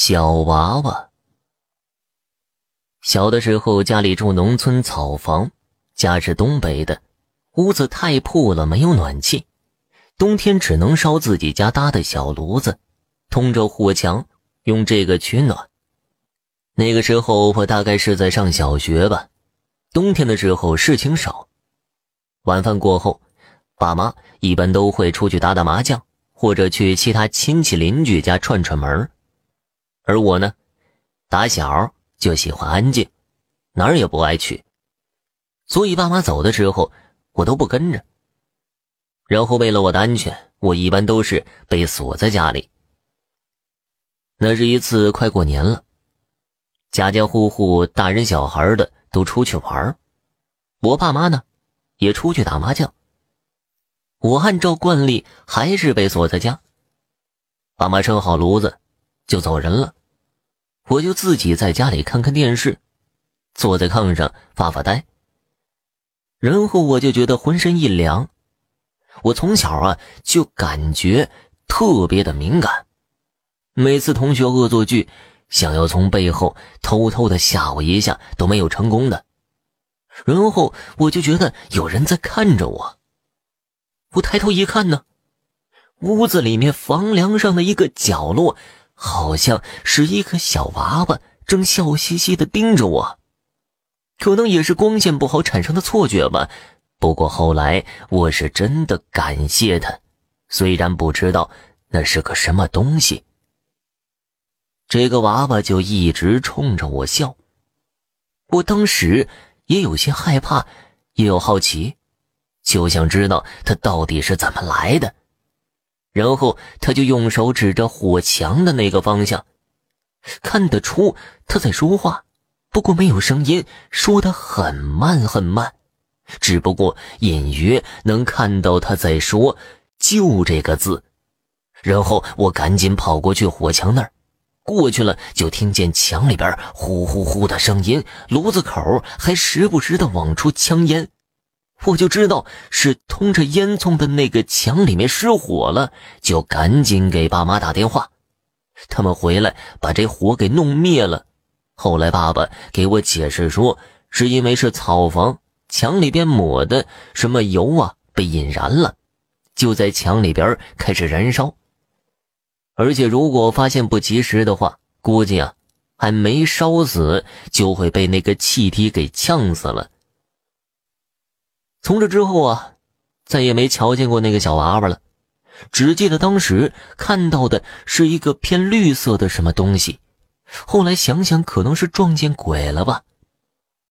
小娃娃。小的时候家里住农村草房，家是东北的，屋子太破了，没有暖气，冬天只能烧自己家搭的小炉子，通着火墙，用这个取暖。那个时候我大概是在上小学吧，冬天的时候事情少，晚饭过后，爸妈一般都会出去打打麻将，或者去其他亲戚邻居家串串门而我呢，打小就喜欢安静，哪儿也不爱去，所以爸妈走的时候，我都不跟着。然后为了我的安全，我一般都是被锁在家里。那是一次快过年了，家家户户大人小孩的都出去玩我爸妈呢，也出去打麻将。我按照惯例还是被锁在家。爸妈生好炉子，就走人了。我就自己在家里看看电视，坐在炕上发发呆。然后我就觉得浑身一凉，我从小啊就感觉特别的敏感，每次同学恶作剧，想要从背后偷偷的吓我一下都没有成功的。然后我就觉得有人在看着我，我抬头一看呢，屋子里面房梁上的一个角落。好像是一个小娃娃正笑嘻嘻的盯着我，可能也是光线不好产生的错觉吧。不过后来我是真的感谢他，虽然不知道那是个什么东西。这个娃娃就一直冲着我笑，我当时也有些害怕，也有好奇，就想知道它到底是怎么来的。然后他就用手指着火墙的那个方向，看得出他在说话，不过没有声音，说的很慢很慢，只不过隐约能看到他在说“就”这个字。然后我赶紧跑过去火墙那儿，过去了就听见墙里边呼呼呼的声音，炉子口还时不时的往出呛烟。我就知道是通着烟囱的那个墙里面失火了，就赶紧给爸妈打电话，他们回来把这火给弄灭了。后来爸爸给我解释说，是因为是草房，墙里边抹的什么油啊被引燃了，就在墙里边开始燃烧。而且如果发现不及时的话，估计啊还没烧死就会被那个气体给呛死了。从这之后啊，再也没瞧见过那个小娃娃了，只记得当时看到的是一个偏绿色的什么东西。后来想想，可能是撞见鬼了吧。